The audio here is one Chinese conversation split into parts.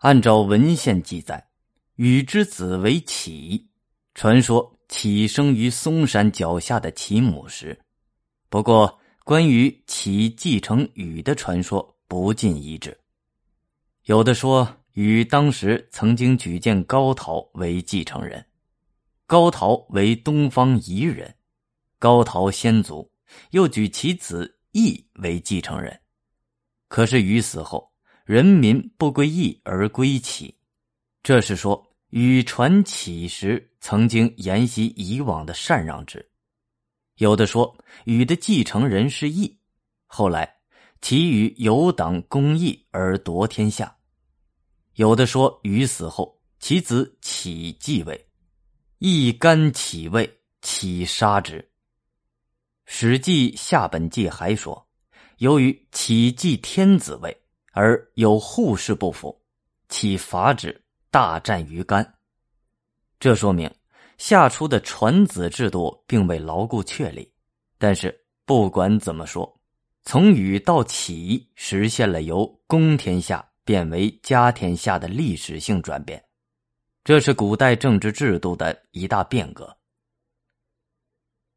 按照文献记载，禹之子为启，传说启生于嵩山脚下的启母石。不过，关于启继承禹的传说不尽一致。有的说禹当时曾经举荐高陶为继承人，高陶为东方夷人，高陶先祖又举其子义为继承人。可是禹死后，人民不归义而归启，这是说禹传启时曾经沿袭以往的禅让制。有的说禹的继承人是义，后来其与有党公义而夺天下；有的说禹死后其子启继位，义干启位，启杀之。《史记·下本纪》还说。由于启继天子位，而有护士不服，启伐之，大战于干。这说明夏初的传子制度并未牢固确立。但是不管怎么说，从禹到启实现了由公天下变为家天下的历史性转变，这是古代政治制度的一大变革。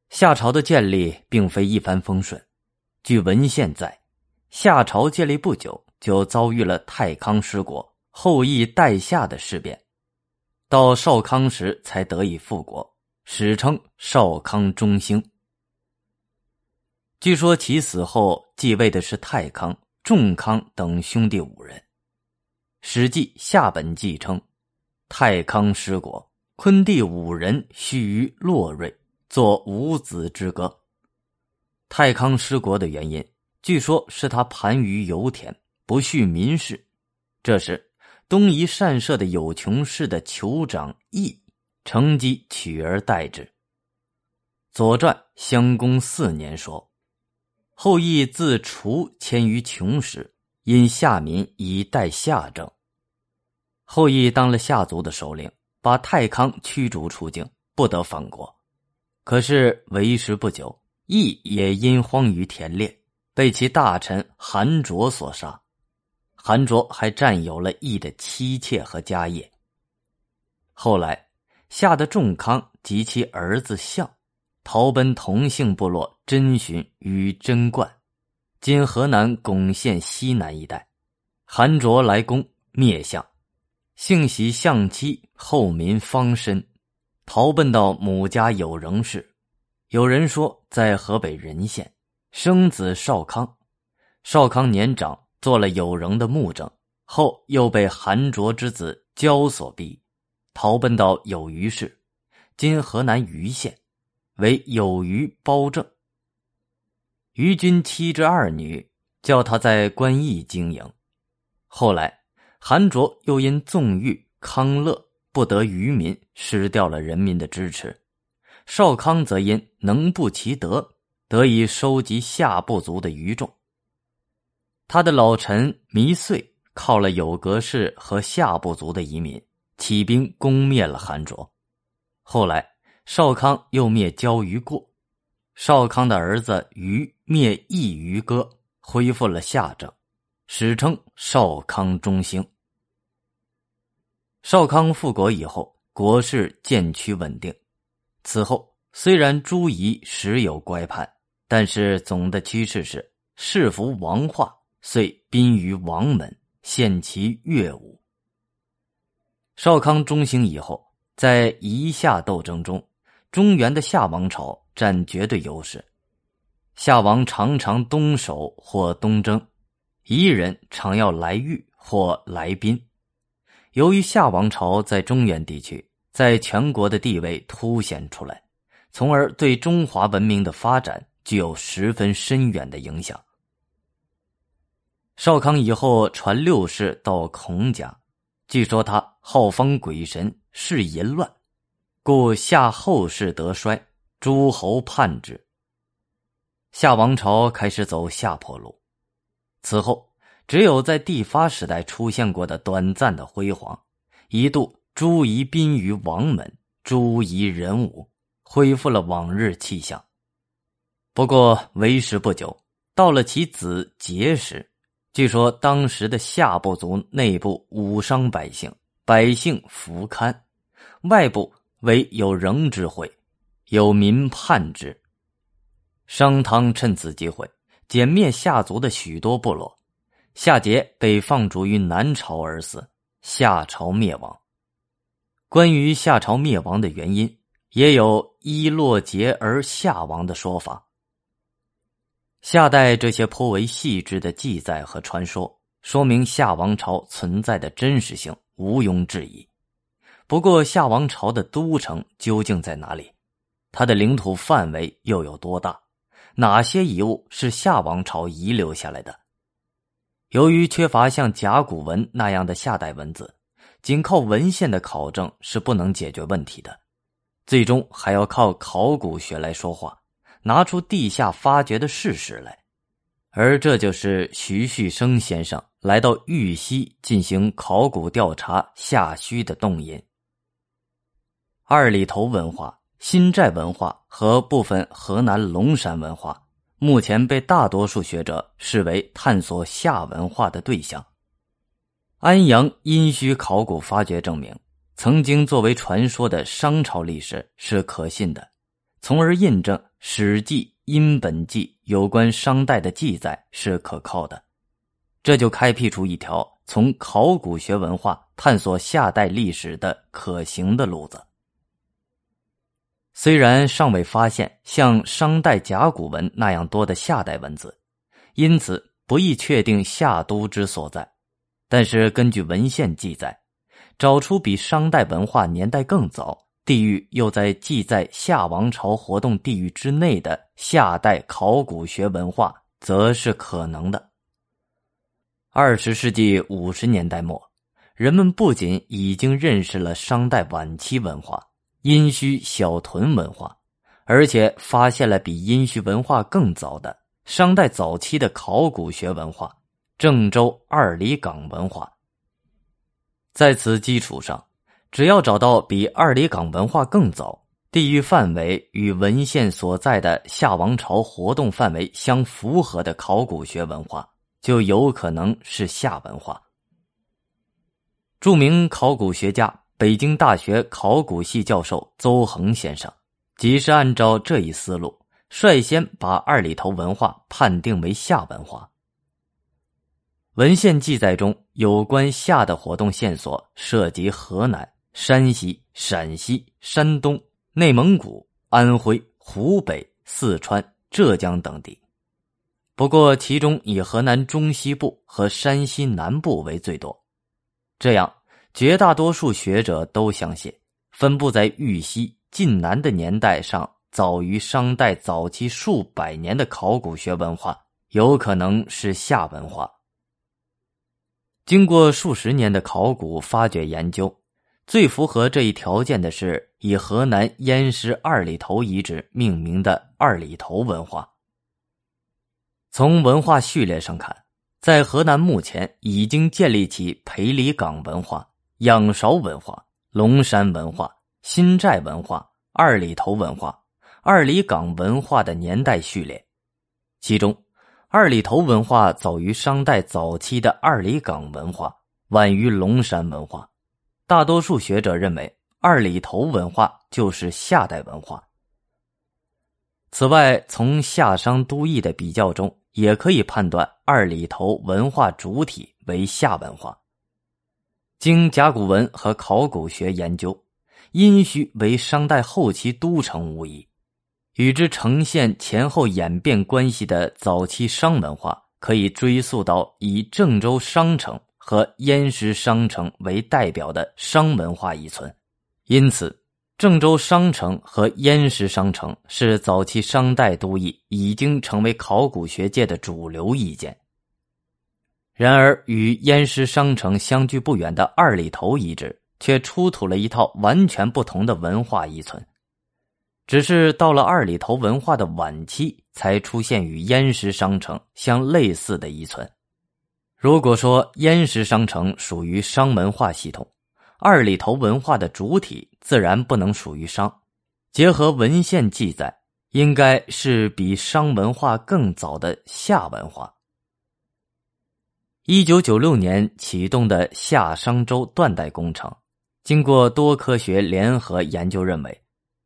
夏朝的建立并非一帆风顺。据文献载，夏朝建立不久就遭遇了太康失国、后羿代夏的事变，到少康时才得以复国，史称少康中兴。据说其死后继位的是太康、仲康等兄弟五人。《史记·夏本纪》称，太康失国，昆弟五人须于洛瑞作五子之歌。太康失国的原因，据说是他盘于油田，不恤民事。这时，东夷善射的有穷氏的酋长义乘机取而代之。《左传·襄公四年》说：“后羿自楚迁于穷时，因夏民以代夏政。后羿当了夏族的首领，把太康驱逐出境，不得返国。可是为时不久。”羿也因荒于田猎，被其大臣韩卓所杀。韩卓还占有了羿的妻妾和家业。后来，夏的仲康及其儿子象，逃奔同姓部落真寻与贞观（今河南巩县西南一带）。韩卓来攻，灭相。幸喜相妻后民方申，逃奔到母家有仍氏。有人说，在河北任县生子少康，少康年长，做了有容的墓正，后又被韩卓之子焦所逼，逃奔到有虞市（今河南虞县），为有虞包正。虞君妻之二女，叫他在官驿经营。后来，韩卓又因纵欲康乐，不得渔民，失掉了人民的支持。少康则因能不其德，得以收集下部族的余众。他的老臣弥遂靠了有格氏和夏部族的移民，起兵攻灭了韩卓。后来少康又灭焦于过，少康的儿子于灭义于歌，恢复了夏政，史称少康中兴。少康复国以后，国势渐趋稳定。此后，虽然朱夷时有乖叛，但是总的趋势是世服王化，遂宾于王门，献其乐舞。少康中兴以后，在夷夏斗争中，中原的夏王朝占绝对优势。夏王常常东守或东征，夷人常要来御或来宾。由于夏王朝在中原地区。在全国的地位凸显出来，从而对中华文明的发展具有十分深远的影响。少康以后传六世到孔家，据说他好方鬼神，是淫乱，故夏后世得衰，诸侯叛之。夏王朝开始走下坡路。此后，只有在帝发时代出现过的短暂的辉煌，一度。朱夷宾于王门，朱夷人武，恢复了往日气象。不过为时不久，到了其子桀时，据说当时的夏部族内部武商百姓，百姓服堪；外部为有仍之会，有民叛之。商汤趁此机会歼灭夏族的许多部落，夏桀被放逐于南朝而死，夏朝灭亡。关于夏朝灭亡的原因，也有一落桀而夏亡的说法。夏代这些颇为细致的记载和传说，说明夏王朝存在的真实性毋庸置疑。不过，夏王朝的都城究竟在哪里？它的领土范围又有多大？哪些遗物是夏王朝遗留下来的？由于缺乏像甲骨文那样的夏代文字。仅靠文献的考证是不能解决问题的，最终还要靠考古学来说话，拿出地下发掘的事实来，而这就是徐旭升先生来到玉溪进行考古调查夏墟的动因。二里头文化、新寨文化和部分河南龙山文化，目前被大多数学者视为探索夏文化的对象。安阳殷墟考古发掘证明，曾经作为传说的商朝历史是可信的，从而印证《史记·殷本纪》有关商代的记载是可靠的。这就开辟出一条从考古学文化探索夏代历史的可行的路子。虽然尚未发现像商代甲骨文那样多的夏代文字，因此不易确定夏都之所在。但是根据文献记载，找出比商代文化年代更早、地域又在记载夏王朝活动地域之内的夏代考古学文化，则是可能的。二十世纪五十年代末，人们不仅已经认识了商代晚期文化殷墟小屯文化，而且发现了比殷墟文化更早的商代早期的考古学文化。郑州二里岗文化，在此基础上，只要找到比二里岗文化更早、地域范围与文献所在的夏王朝活动范围相符合的考古学文化，就有可能是夏文化。著名考古学家、北京大学考古系教授邹恒先生，即是按照这一思路，率先把二里头文化判定为夏文化。文献记载中有关夏的活动线索涉及河南、山西、陕西、山东、内蒙古、安徽、湖北、四川、浙江等地。不过，其中以河南中西部和山西南部为最多。这样，绝大多数学者都相信，分布在豫西晋南的年代上早于商代早期数百年的考古学文化，有可能是夏文化。经过数十年的考古发掘研究，最符合这一条件的是以河南偃师二里头遗址命名的二里头文化。从文化序列上看，在河南目前已经建立起裴李岗文化、仰韶文化、龙山文化、新寨文化、二里头文化、二里岗文化的年代序列，其中。二里头文化早于商代早期的二里岗文化，晚于龙山文化。大多数学者认为，二里头文化就是夏代文化。此外，从夏商都邑的比较中，也可以判断二里头文化主体为夏文化。经甲骨文和考古学研究，殷墟为商代后期都城无疑。与之呈现前后演变关系的早期商文化，可以追溯到以郑州商城和燕师商城为代表的商文化遗存。因此，郑州商城和燕师商城是早期商代都邑，已经成为考古学界的主流意见。然而，与燕师商城相距不远的二里头遗址，却出土了一套完全不同的文化遗存。只是到了二里头文化的晚期，才出现与燕石商城相类似的遗存。如果说燕石商城属于商文化系统，二里头文化的主体自然不能属于商。结合文献记载，应该是比商文化更早的夏文化。一九九六年启动的夏商周断代工程，经过多科学联合研究，认为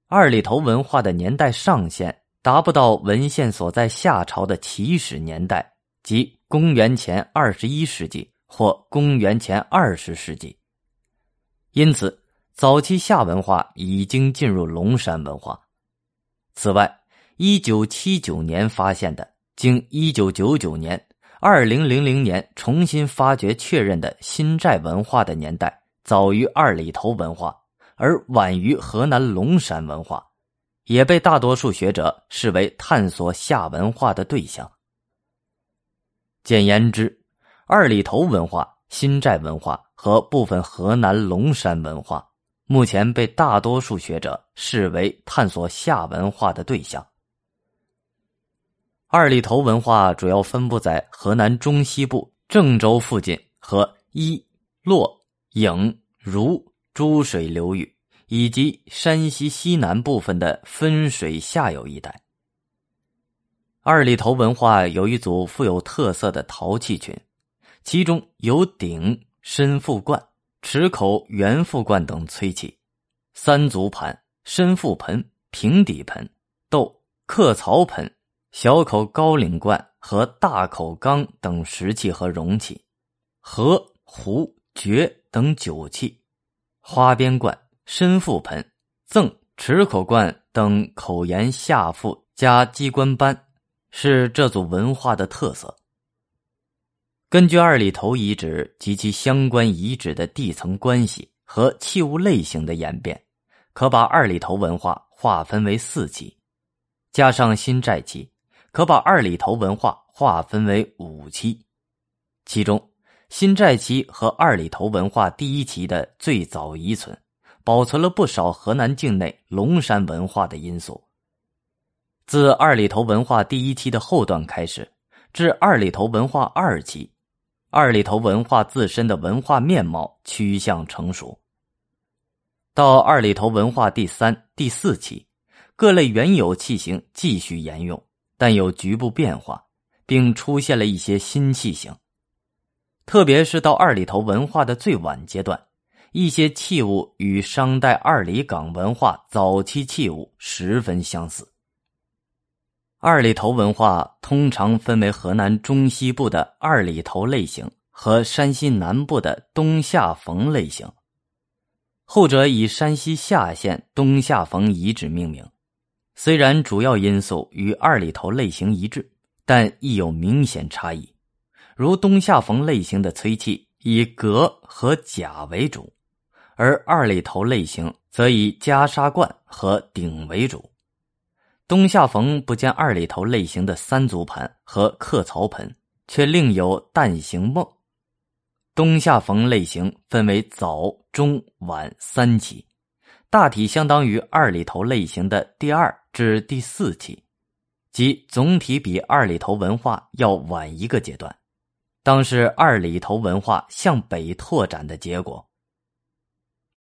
二里头文化的年代上限达不到文献所在夏朝的起始年代，即公元前二十一世纪或公元前二十世纪。因此，早期夏文化已经进入龙山文化。此外，一九七九年发现的，经一九九九年。二零零零年重新发掘确认的新寨文化的年代早于二里头文化，而晚于河南龙山文化，也被大多数学者视为探索夏文化的对象。简言之，二里头文化、新寨文化和部分河南龙山文化，目前被大多数学者视为探索夏文化的对象。二里头文化主要分布在河南中西部郑州附近和伊洛颍如诸水流域，以及山西西南部分的分水下游一带。二里头文化有一组富有特色的陶器群，其中有鼎、深腹罐、池口圆腹罐等崔器，三足盘、深腹盆、平底盆、豆刻槽盆。小口高岭罐和大口缸等石器和容器，和壶、爵等酒器，花边罐、深腹盆、赠池口罐等口沿下腹加机关斑，是这组文化的特色。根据二里头遗址及其相关遗址的地层关系和器物类型的演变，可把二里头文化划分为四期，加上新寨期。可把二里头文化划分为五期，其中新寨期和二里头文化第一期的最早遗存，保存了不少河南境内龙山文化的因素。自二里头文化第一期的后段开始，至二里头文化二期，二里头文化自身的文化面貌趋向成熟。到二里头文化第三、第四期，各类原有器型继续沿用。但有局部变化，并出现了一些新器型。特别是到二里头文化的最晚阶段，一些器物与商代二里岗文化早期器物十分相似。二里头文化通常分为河南中西部的二里头类型和山西南部的东夏冯类型，后者以山西夏县东夏冯遗址命名。虽然主要因素与二里头类型一致，但亦有明显差异。如东夏冯类型的崔器以革和甲为主，而二里头类型则以袈裟罐和鼎为主。东夏冯不见二里头类型的三足盘和刻槽盆，却另有蛋形瓮。东夏冯类型分为早、中、晚三期。大体相当于二里头类型的第二至第四期，即总体比二里头文化要晚一个阶段，当是二里头文化向北拓展的结果。